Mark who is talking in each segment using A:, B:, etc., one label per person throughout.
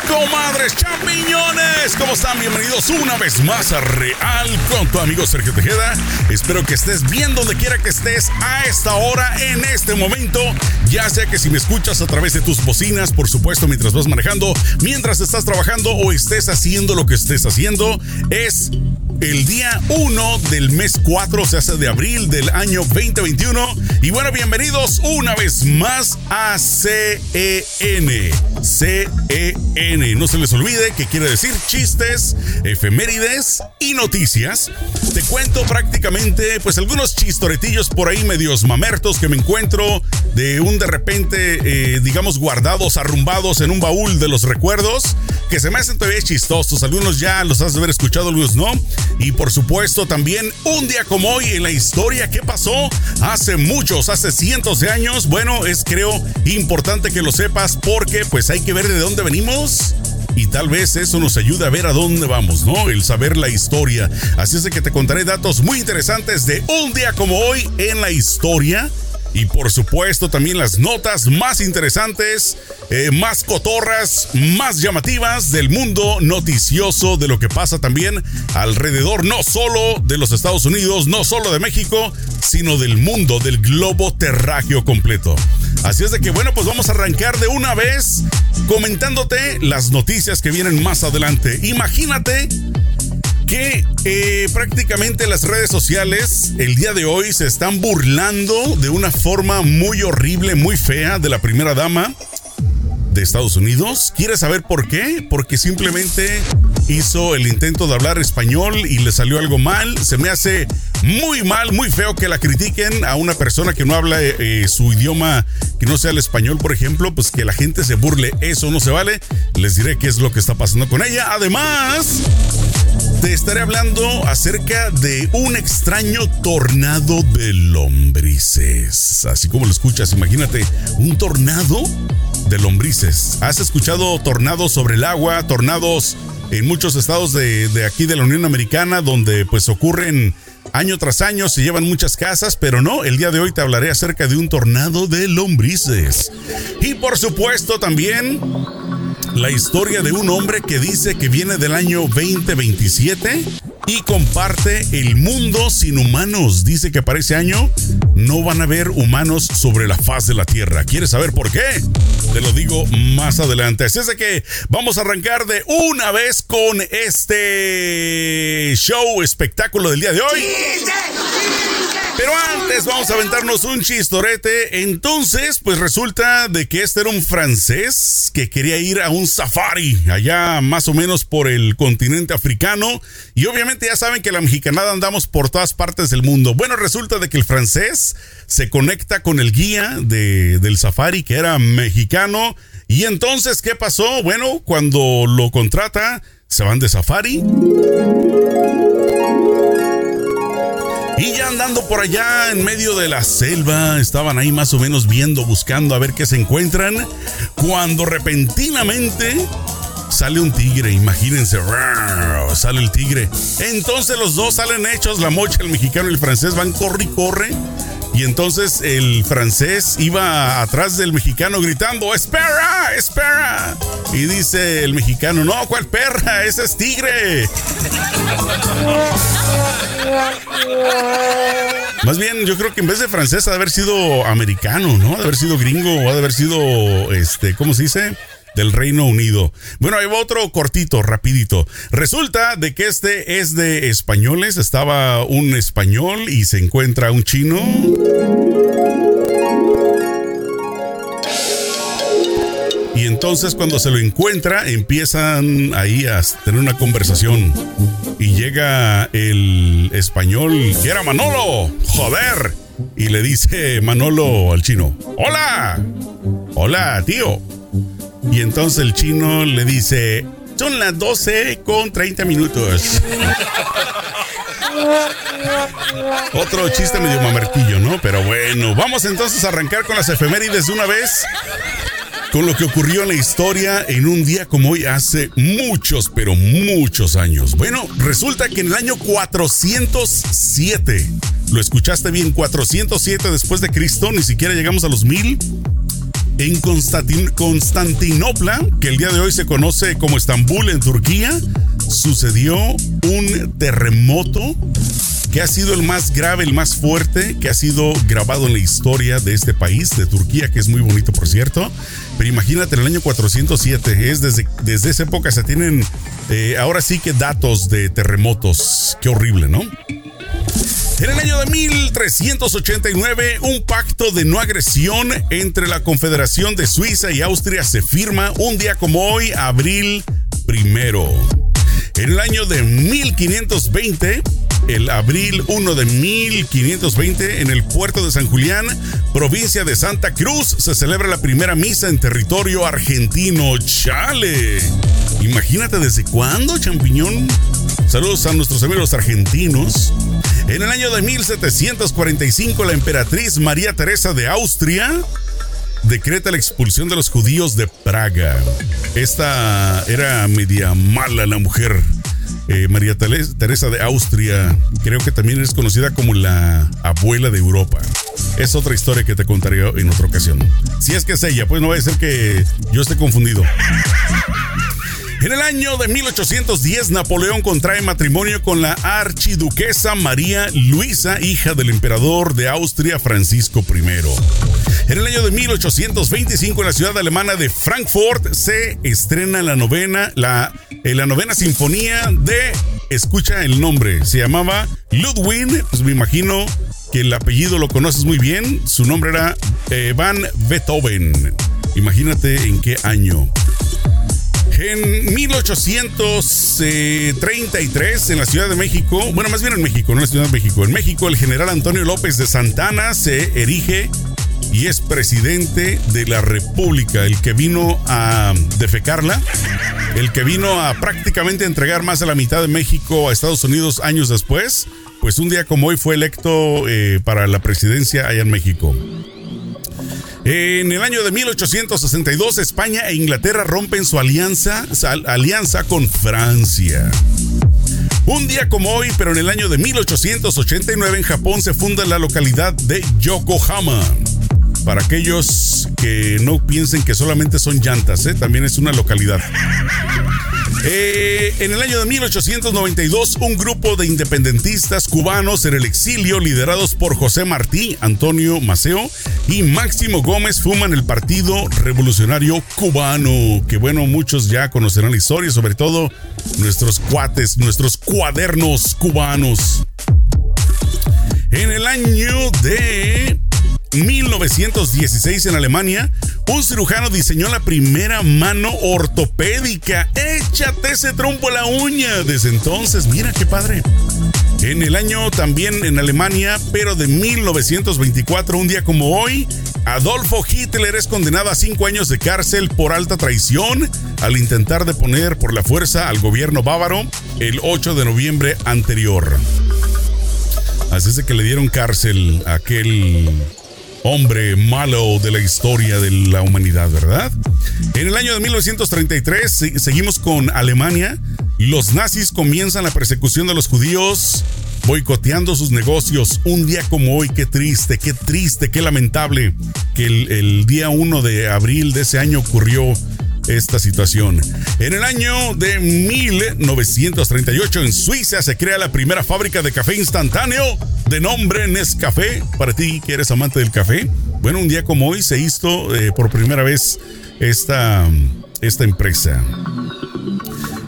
A: comadres champiñones. ¿Cómo están? Bienvenidos una vez más a Real con tu amigo Sergio Tejeda. Espero que estés bien donde quiera que estés a esta hora, en este momento. Ya sea que si me escuchas a través de tus bocinas, por supuesto, mientras vas manejando, mientras estás trabajando o estés haciendo lo que estés haciendo, es el día 1 del mes 4, se hace de abril del año 2021. Y bueno, bienvenidos una vez más a CEN. CEN. No se les olvide que quiere decir chistes, efemérides y noticias. Te cuento prácticamente, pues algunos chistoretillos por ahí medios mamertos que me encuentro de un de repente, eh, digamos, guardados, arrumbados en un baúl de los recuerdos, que se me hacen todavía chistosos. Algunos ya los has de haber escuchado, algunos no. Y por supuesto también un día como hoy en la historia, ¿qué pasó? Hace muchos, hace cientos de años. Bueno, es creo importante que lo sepas porque pues hay que ver de dónde venimos y tal vez eso nos ayude a ver a dónde vamos, ¿no? El saber la historia. Así es de que te contaré datos muy interesantes de un día como hoy en la historia y por supuesto también las notas más interesantes, eh, más cotorras, más llamativas del mundo noticioso de lo que pasa también alrededor, no solo de los Estados Unidos, no solo de México, sino del mundo, del globo terráqueo completo. Así es de que bueno, pues vamos a arrancar de una vez comentándote las noticias que vienen más adelante. Imagínate que eh, prácticamente las redes sociales el día de hoy se están burlando de una forma muy horrible, muy fea de la primera dama de Estados Unidos. ¿Quieres saber por qué? Porque simplemente hizo el intento de hablar español y le salió algo mal. Se me hace muy mal, muy feo que la critiquen a una persona que no habla eh, su idioma, que no sea el español, por ejemplo, pues que la gente se burle. Eso no se vale. Les diré qué es lo que está pasando con ella. Además, te estaré hablando acerca de un extraño tornado de lombrices. Así como lo escuchas, imagínate, un tornado de lombrices. ¿Has escuchado tornados sobre el agua, tornados en muchos estados de, de, aquí de la Unión Americana donde pues ocurren año tras año, se llevan muchas casas, pero no, el día de hoy te hablaré acerca de un tornado de lombrices. Y por supuesto también la historia de un hombre que dice que viene del año 2027 y comparte el mundo sin humanos. Dice que para ese año no van a haber humanos sobre la faz de la Tierra. ¿Quieres saber por qué? Te lo digo más adelante. Así es que vamos a arrancar de una vez con este show espectáculo del día de hoy. Pero antes vamos a aventarnos un chistorete. Entonces, pues resulta de que este era un francés que quería ir a un safari allá más o menos por el continente africano. Y obviamente ya saben que la mexicanada andamos por todas partes del mundo. Bueno, resulta de que el francés se conecta con el guía de, del safari que era mexicano. Y entonces, ¿qué pasó? Bueno, cuando lo contrata, se van de safari. Y ya andando por allá en medio de la selva, estaban ahí más o menos viendo, buscando a ver qué se encuentran, cuando repentinamente sale un tigre, imagínense, sale el tigre. Entonces los dos salen hechos, la mocha, el mexicano y el francés van corre y corre. Y entonces el francés iba atrás del mexicano gritando, espera, espera. Y dice el mexicano, no, ¿cuál perra? Ese es tigre. Más bien, yo creo que en vez de francés ha de haber sido americano, ¿no? Ha de haber sido gringo ha de haber sido, este, ¿cómo se dice? Del Reino Unido. Bueno, va otro cortito, rapidito. Resulta de que este es de españoles. Estaba un español y se encuentra un chino. Y entonces cuando se lo encuentra, empiezan ahí a tener una conversación. Y llega el español, que era Manolo, joder. Y le dice Manolo al chino, hola, hola tío. Y entonces el chino le dice, son las 12 con 30 minutos. Otro chiste medio mamertillo, ¿no? Pero bueno, vamos entonces a arrancar con las efemérides de una vez. Con lo que ocurrió en la historia en un día como hoy hace muchos, pero muchos años. Bueno, resulta que en el año 407, lo escuchaste bien, 407 después de Cristo, ni siquiera llegamos a los mil. En Constantinopla, que el día de hoy se conoce como Estambul en Turquía, sucedió un terremoto que ha sido el más grave, el más fuerte que ha sido grabado en la historia de este país, de Turquía, que es muy bonito, por cierto. Pero imagínate, en el año 407, es desde, desde esa época se tienen eh, ahora sí que datos de terremotos. Qué horrible, ¿no? En el año de 1389, un pacto de no agresión entre la Confederación de Suiza y Austria se firma un día como hoy, abril primero. En el año de 1520, el abril 1 de 1520, en el puerto de San Julián, provincia de Santa Cruz, se celebra la primera misa en territorio argentino. ¡Chale! Imagínate desde cuándo, champiñón. Saludos a nuestros amigos argentinos. En el año de 1745, la emperatriz María Teresa de Austria decreta la expulsión de los judíos de Praga. Esta era media mala la mujer. Eh, María Teresa de Austria, creo que también es conocida como la abuela de Europa. Es otra historia que te contaré en otra ocasión. Si es que es ella, pues no va a ser que yo esté confundido. En el año de 1810, Napoleón contrae matrimonio con la archiduquesa María Luisa, hija del emperador de Austria Francisco I. En el año de 1825, en la ciudad alemana de Frankfurt, se estrena la novena, la, eh, la novena sinfonía de, escucha el nombre, se llamaba Ludwig, pues me imagino que el apellido lo conoces muy bien, su nombre era eh, Van Beethoven. Imagínate en qué año. En 1833, en la Ciudad de México, bueno, más bien en México, no en la Ciudad de México, en México el general Antonio López de Santana se erige y es presidente de la República, el que vino a defecarla, el que vino a prácticamente entregar más de la mitad de México a Estados Unidos años después, pues un día como hoy fue electo eh, para la presidencia allá en México. En el año de 1862, España e Inglaterra rompen su alianza, alianza con Francia. Un día como hoy, pero en el año de 1889 en Japón se funda la localidad de Yokohama. Para aquellos que no piensen que solamente son llantas, ¿eh? también es una localidad. Eh, en el año de 1892, un grupo de independentistas cubanos en el exilio, liderados por José Martí, Antonio Maceo y Máximo Gómez, fuman el Partido Revolucionario Cubano, que bueno, muchos ya conocerán la historia, sobre todo nuestros cuates, nuestros cuadernos cubanos. En el año de 1916 en Alemania, un cirujano diseñó la primera mano ortopédica. Échate ese trompo a la uña. Desde entonces, mira qué padre. En el año también en Alemania, pero de 1924, un día como hoy, Adolfo Hitler es condenado a cinco años de cárcel por alta traición al intentar deponer por la fuerza al gobierno bávaro el 8 de noviembre anterior. Así es de que le dieron cárcel a aquel hombre malo de la historia de la humanidad, ¿verdad? En el año de 1933 seguimos con Alemania. Los nazis comienzan la persecución de los judíos boicoteando sus negocios. Un día como hoy, qué triste, qué triste, qué lamentable que el, el día 1 de abril de ese año ocurrió esta situación. En el año de 1938 en Suiza se crea la primera fábrica de café instantáneo de nombre Nescafé. Para ti que eres amante del café, bueno, un día como hoy se hizo eh, por primera vez esta, esta empresa.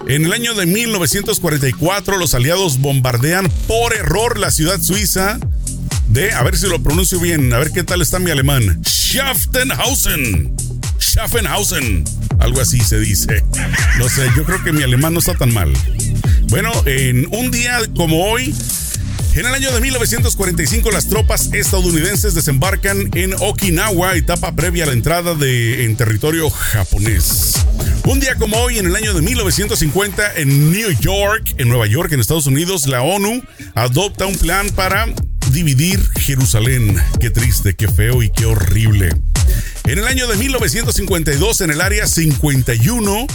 A: En el año de 1944 los aliados bombardean por error la ciudad suiza de, a ver si lo pronuncio bien, a ver qué tal está mi alemán, Schaffenhausen. Schaffenhausen. Algo así se dice. No sé, yo creo que mi alemán no está tan mal. Bueno, en un día como hoy, en el año de 1945, las tropas estadounidenses desembarcan en Okinawa, etapa previa a la entrada de, en territorio japonés. Un día como hoy, en el año de 1950, en New York, en Nueva York, en Estados Unidos, la ONU adopta un plan para dividir Jerusalén. Qué triste, qué feo y qué horrible. En el año de 1952, en el área 51,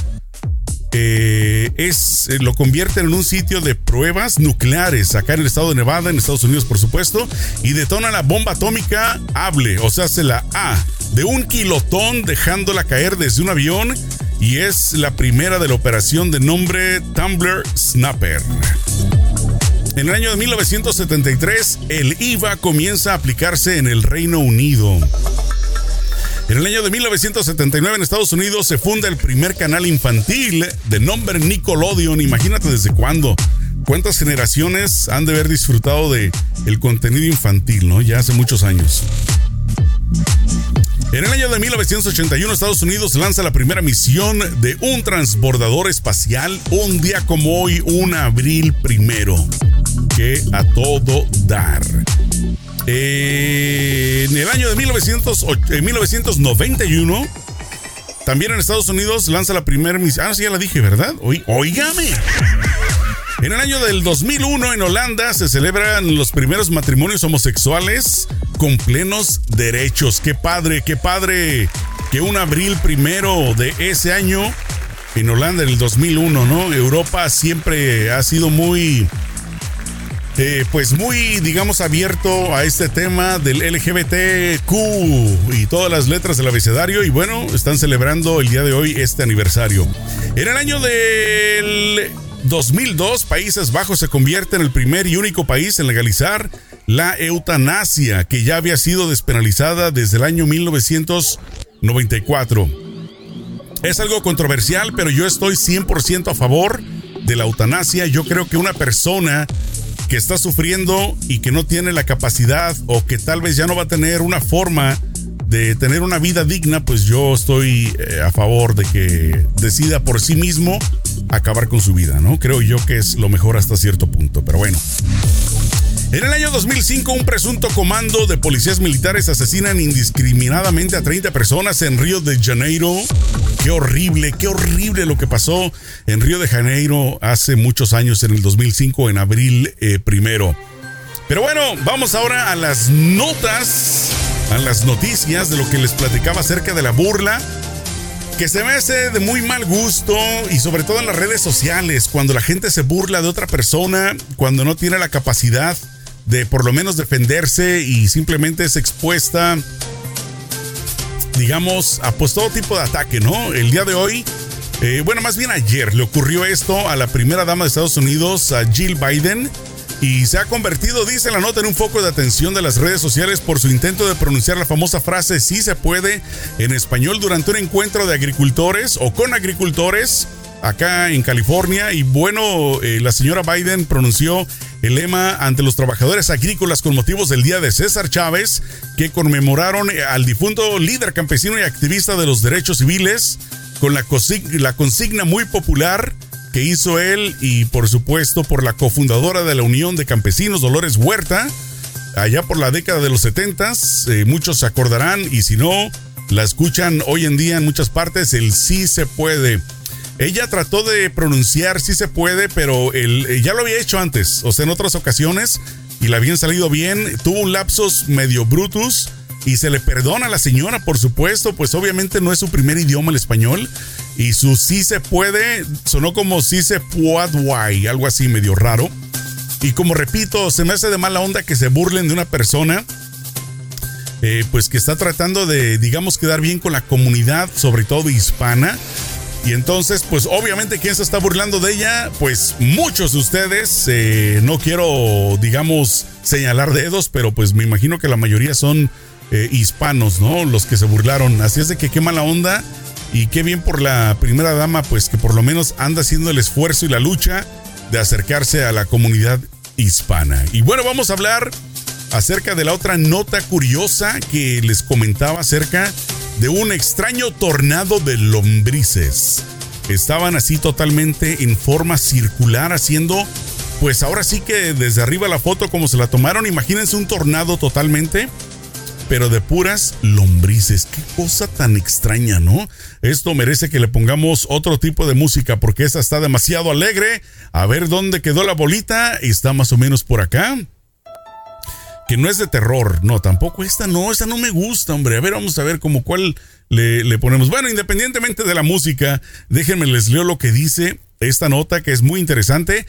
A: eh, es, eh, lo convierten en un sitio de pruebas nucleares acá en el estado de Nevada, en Estados Unidos, por supuesto, y detona la bomba atómica Hable, o sea, se la A, de un kilotón dejándola caer desde un avión y es la primera de la operación de nombre Tumbler Snapper. En el año de 1973, el IVA comienza a aplicarse en el Reino Unido. En el año de 1979 en Estados Unidos se funda el primer canal infantil de nombre Nickelodeon. Imagínate desde cuándo. ¿Cuántas generaciones han de haber disfrutado de el contenido infantil, no? Ya hace muchos años. En el año de 1981 Estados Unidos lanza la primera misión de un transbordador espacial un día como hoy, un abril primero. Que a todo dar. En el año de 1991, también en Estados Unidos lanza la primera misión. Ah, sí, ya la dije, ¿verdad? oígame. En el año del 2001 en Holanda se celebran los primeros matrimonios homosexuales con plenos derechos. Qué padre, qué padre que un abril primero de ese año en Holanda en el 2001, ¿no? Europa siempre ha sido muy eh, pues muy, digamos, abierto a este tema del LGBTQ y todas las letras del abecedario. Y bueno, están celebrando el día de hoy este aniversario. En el año del 2002, Países Bajos se convierte en el primer y único país en legalizar la eutanasia, que ya había sido despenalizada desde el año 1994. Es algo controversial, pero yo estoy 100% a favor de la eutanasia. Yo creo que una persona que está sufriendo y que no tiene la capacidad o que tal vez ya no va a tener una forma de tener una vida digna, pues yo estoy eh, a favor de que decida por sí mismo acabar con su vida, ¿no? Creo yo que es lo mejor hasta cierto punto, pero bueno. En el año 2005, un presunto comando de policías militares asesinan indiscriminadamente a 30 personas en Río de Janeiro. Qué horrible, qué horrible lo que pasó en Río de Janeiro hace muchos años, en el 2005, en abril eh, primero. Pero bueno, vamos ahora a las notas, a las noticias de lo que les platicaba acerca de la burla que se me hace de muy mal gusto y sobre todo en las redes sociales, cuando la gente se burla de otra persona, cuando no tiene la capacidad de por lo menos defenderse y simplemente es expuesta, digamos, a pues todo tipo de ataque, ¿no? El día de hoy, eh, bueno, más bien ayer le ocurrió esto a la primera dama de Estados Unidos, a Jill Biden, y se ha convertido, dice la nota, en un foco de atención de las redes sociales por su intento de pronunciar la famosa frase sí se puede en español durante un encuentro de agricultores o con agricultores acá en California. Y bueno, eh, la señora Biden pronunció el lema ante los trabajadores agrícolas con motivos del Día de César Chávez, que conmemoraron al difunto líder campesino y activista de los derechos civiles, con la, la consigna muy popular que hizo él y por supuesto por la cofundadora de la Unión de Campesinos, Dolores Huerta, allá por la década de los 70, eh, muchos se acordarán y si no, la escuchan hoy en día en muchas partes, el sí se puede. Ella trató de pronunciar sí se puede, pero eh, ya lo había hecho antes, o sea, en otras ocasiones, y le habían salido bien. Tuvo un lapsus medio brutus y se le perdona a la señora, por supuesto, pues obviamente no es su primer idioma el español. Y su sí se puede sonó como sí se puede, algo así medio raro. Y como repito, se me hace de mala onda que se burlen de una persona. Eh, pues que está tratando de, digamos, quedar bien con la comunidad, sobre todo hispana. Y entonces, pues obviamente, ¿quién se está burlando de ella? Pues muchos de ustedes, eh, no quiero, digamos, señalar dedos, pero pues me imagino que la mayoría son eh, hispanos, ¿no? Los que se burlaron. Así es de que qué mala onda y qué bien por la primera dama, pues que por lo menos anda haciendo el esfuerzo y la lucha de acercarse a la comunidad hispana. Y bueno, vamos a hablar acerca de la otra nota curiosa que les comentaba acerca de un extraño tornado de lombrices. Estaban así totalmente en forma circular haciendo, pues ahora sí que desde arriba la foto como se la tomaron, imagínense un tornado totalmente, pero de puras lombrices. Qué cosa tan extraña, ¿no? Esto merece que le pongamos otro tipo de música porque esta está demasiado alegre. A ver dónde quedó la bolita. Está más o menos por acá que no es de terror. No, tampoco esta no, esta no me gusta, hombre. A ver, vamos a ver como cuál le, le, ponemos. Bueno, independientemente de la música, déjenme les leo lo que dice esta nota que es muy interesante.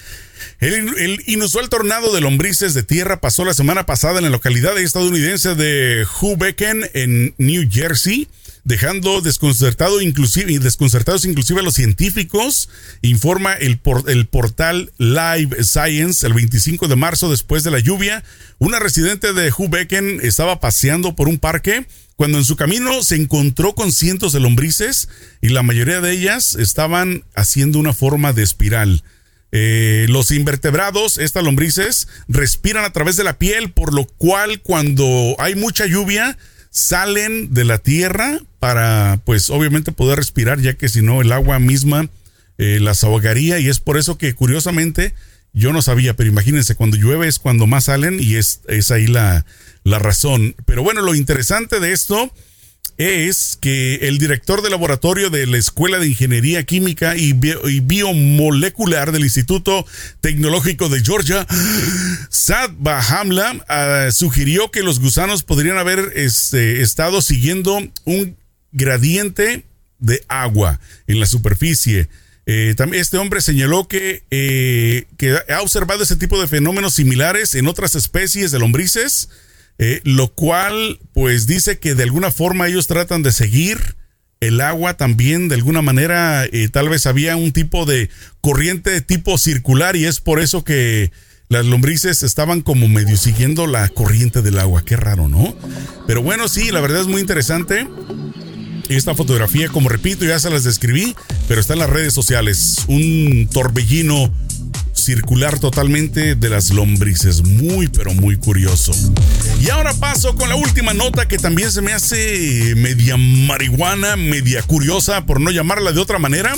A: El, inusual tornado de lombrices de tierra pasó la semana pasada en la localidad estadounidense de Hoboken, en New Jersey dejando desconcertado inclusive, desconcertados inclusive a los científicos, informa el, el portal Live Science el 25 de marzo después de la lluvia. Una residente de Hubecken estaba paseando por un parque cuando en su camino se encontró con cientos de lombrices y la mayoría de ellas estaban haciendo una forma de espiral. Eh, los invertebrados, estas lombrices, respiran a través de la piel, por lo cual cuando hay mucha lluvia, salen de la tierra para, pues obviamente poder respirar, ya que si no el agua misma eh, las ahogaría y es por eso que curiosamente yo no sabía, pero imagínense, cuando llueve es cuando más salen y es, es ahí la, la razón. Pero bueno, lo interesante de esto es que el director de laboratorio de la Escuela de Ingeniería Química y, Biomolecular del Instituto Tecnológico de Georgia, Sad Bahamla, ah, sugirió que los gusanos podrían haber este, estado siguiendo un gradiente de agua en la superficie. Eh, este hombre señaló que, eh, que ha observado ese tipo de fenómenos similares en otras especies de lombrices eh, lo cual pues dice que de alguna forma ellos tratan de seguir el agua también de alguna manera tal vez había un tipo de corriente de tipo circular y es por eso que las lombrices estaban como medio siguiendo la corriente del agua. Qué raro, ¿no? Pero bueno, sí, la verdad es muy interesante. Esta fotografía, como repito, ya se las describí, pero está en las redes sociales. Un torbellino circular totalmente de las lombrices. Muy, pero muy curioso. Y ahora paso con la última nota que también se me hace media marihuana, media curiosa, por no llamarla de otra manera.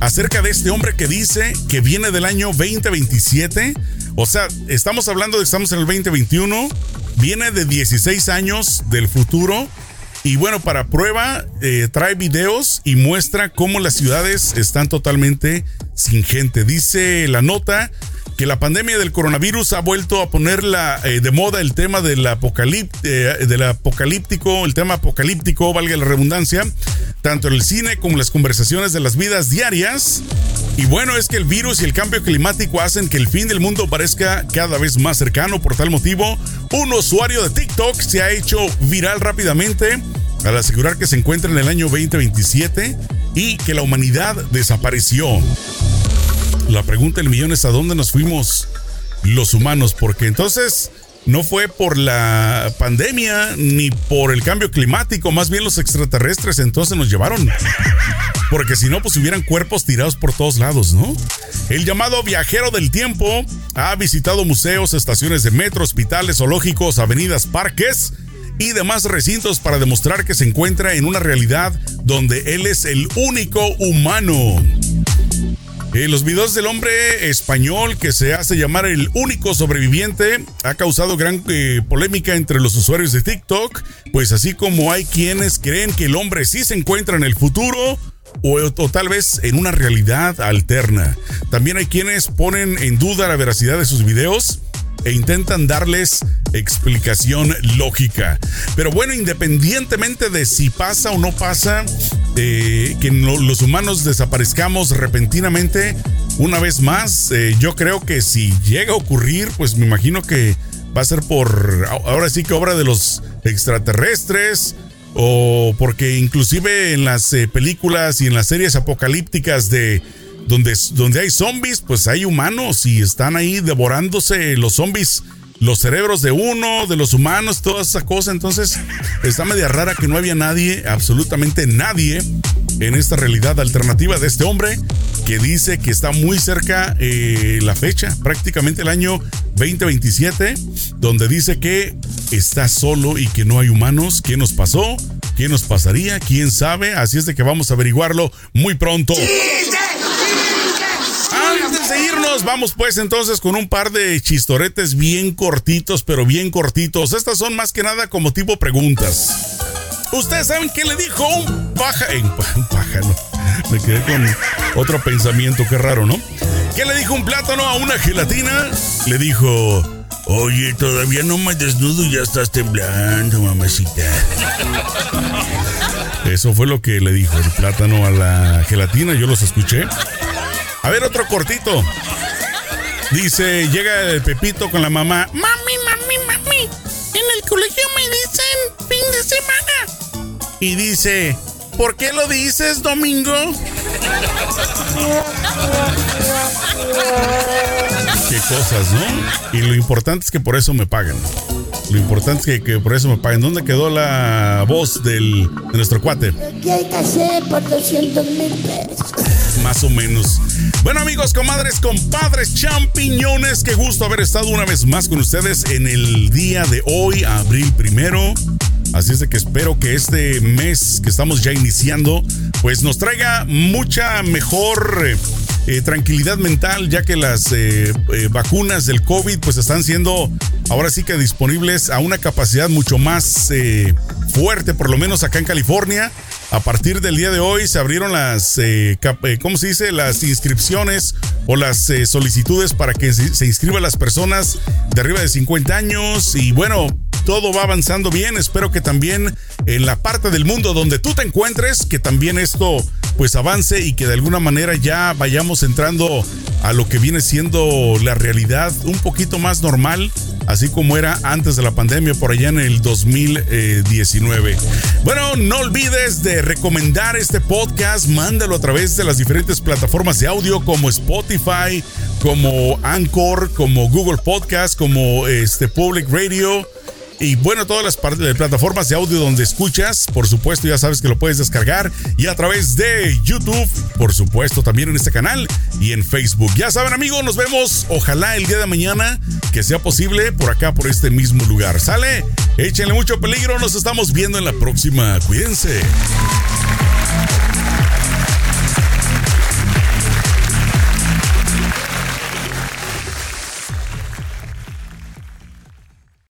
A: Acerca de este hombre que dice que viene del año 2027. O sea, estamos hablando de que estamos en el 2021. Viene de 16 años del futuro y bueno, para prueba, eh, trae videos y muestra cómo las ciudades están totalmente sin gente. Dice la nota que la pandemia del coronavirus ha vuelto a poner eh, de moda el tema del, eh, del apocalíptico, el tema apocalíptico, valga la redundancia, tanto en el cine como en las conversaciones de las vidas diarias. Y bueno, es que el virus y el cambio climático hacen que el fin del mundo parezca cada vez más cercano. Por tal motivo, un usuario de TikTok se ha hecho viral rápidamente al asegurar que se encuentra en el año 2027 y que la humanidad desapareció. La pregunta del millón es a dónde nos fuimos los humanos, porque entonces no fue por la pandemia ni por el cambio climático, más bien los extraterrestres entonces nos llevaron. Porque si no, pues hubieran cuerpos tirados por todos lados, ¿no? El llamado viajero del tiempo ha visitado museos, estaciones de metro, hospitales, zoológicos, avenidas, parques y demás recintos para demostrar que se encuentra en una realidad donde él es el único humano. En los videos del hombre español que se hace llamar el único sobreviviente ha causado gran eh, polémica entre los usuarios de TikTok, pues así como hay quienes creen que el hombre sí se encuentra en el futuro o, tal vez en una realidad alterna. También hay quienes ponen en duda la veracidad de sus videos e intentan darles explicación lógica. Pero bueno, independientemente de si pasa o no pasa, que los humanos desaparezcamos repentinamente, una vez más, eh, yo creo que si llega a ocurrir, pues me imagino que va a ser por, ahora sí que obra de los extraterrestres, o porque inclusive en las eh, películas y en las series apocalípticas de donde, donde hay zombies, pues hay humanos y están ahí devorándose los zombies, los cerebros de uno, de los humanos, toda esa cosa. Entonces, está media rara que no había nadie, absolutamente nadie, en esta realidad alternativa de este hombre que dice que está muy cerca eh, la fecha, prácticamente el año 2027, donde dice que está solo y que no hay humanos. ¿Qué nos pasó? ¿Qué nos pasaría? ¿Quién sabe? Así es de que vamos a averiguarlo muy pronto. De irnos, vamos pues entonces con un par de chistoretes bien cortitos, pero bien cortitos. Estas son más que nada como tipo preguntas. ¿Ustedes saben qué le dijo un pájaro? Un pájaro. Me quedé con otro pensamiento, qué raro, ¿no? ¿Qué le dijo un plátano a una gelatina? Le dijo, oye, todavía no me desnudo y ya estás temblando, mamacita. Eso fue lo que le dijo el plátano a la gelatina, yo los escuché. A ver, otro cortito. Dice, llega el Pepito con la mamá.
B: Mami, mami, mami. En el colegio me dicen fin de semana.
A: Y dice, ¿por qué lo dices, Domingo? Qué cosas, ¿no? Y lo importante es que por eso me pagan. Lo importante es que, por eso me paguen. ¿Dónde quedó la voz del, de nuestro cuate?
B: ¿Qué hay que hacer por 200 mil pesos?
A: Más o menos. Bueno, amigos, comadres, compadres, champiñones, qué gusto haber estado una vez más con ustedes en el día de hoy, abril primero. Así es de que espero que este mes que estamos ya iniciando, pues nos traiga mucha mejor eh, tranquilidad mental, ya que las eh, eh, vacunas del COVID pues están siendo ahora sí que disponibles a una capacidad mucho más fuerte, por lo menos acá en California. A partir del día de hoy se abrieron las, ¿cómo se dice? Las inscripciones o las solicitudes para que se, se inscriban las personas de arriba de 50 años. Y bueno, todo va avanzando bien. Espero que también en la parte del mundo donde tú te encuentres, que también esto pues avance y que de alguna manera ya vayamos entrando a lo que viene siendo la realidad un poquito más normal, así como era antes de la pandemia por allá en el 2019. Bueno, no olvides de recomendar este podcast, mándalo a través de las diferentes plataformas de audio como Spotify, como Anchor, como Google Podcast, como este Public Radio y bueno, todas las plataformas de audio donde escuchas, por supuesto, ya sabes que lo puedes descargar y a través de YouTube, por supuesto, también en este canal y en Facebook. Ya saben, amigos, nos vemos. Ojalá el día de mañana que sea posible por acá, por este mismo lugar. ¿Sale? Échenle mucho peligro. Nos estamos viendo en la próxima. Cuídense.